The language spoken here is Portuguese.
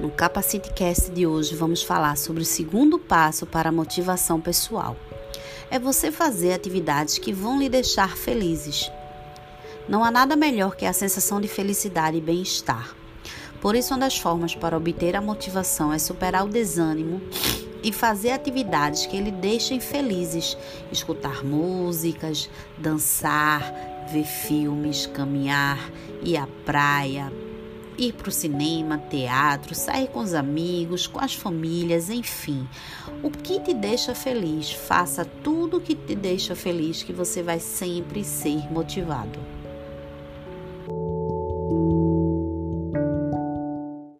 No Capacity Cast de hoje vamos falar sobre o segundo passo para a motivação pessoal. É você fazer atividades que vão lhe deixar felizes. Não há nada melhor que a sensação de felicidade e bem-estar. Por isso, uma das formas para obter a motivação é superar o desânimo e fazer atividades que lhe deixem felizes, escutar músicas, dançar, ver filmes, caminhar, ir à praia, ir para o cinema, teatro, sair com os amigos, com as famílias, enfim. O que te deixa feliz, faça tudo o que te deixa feliz, que você vai sempre ser motivado.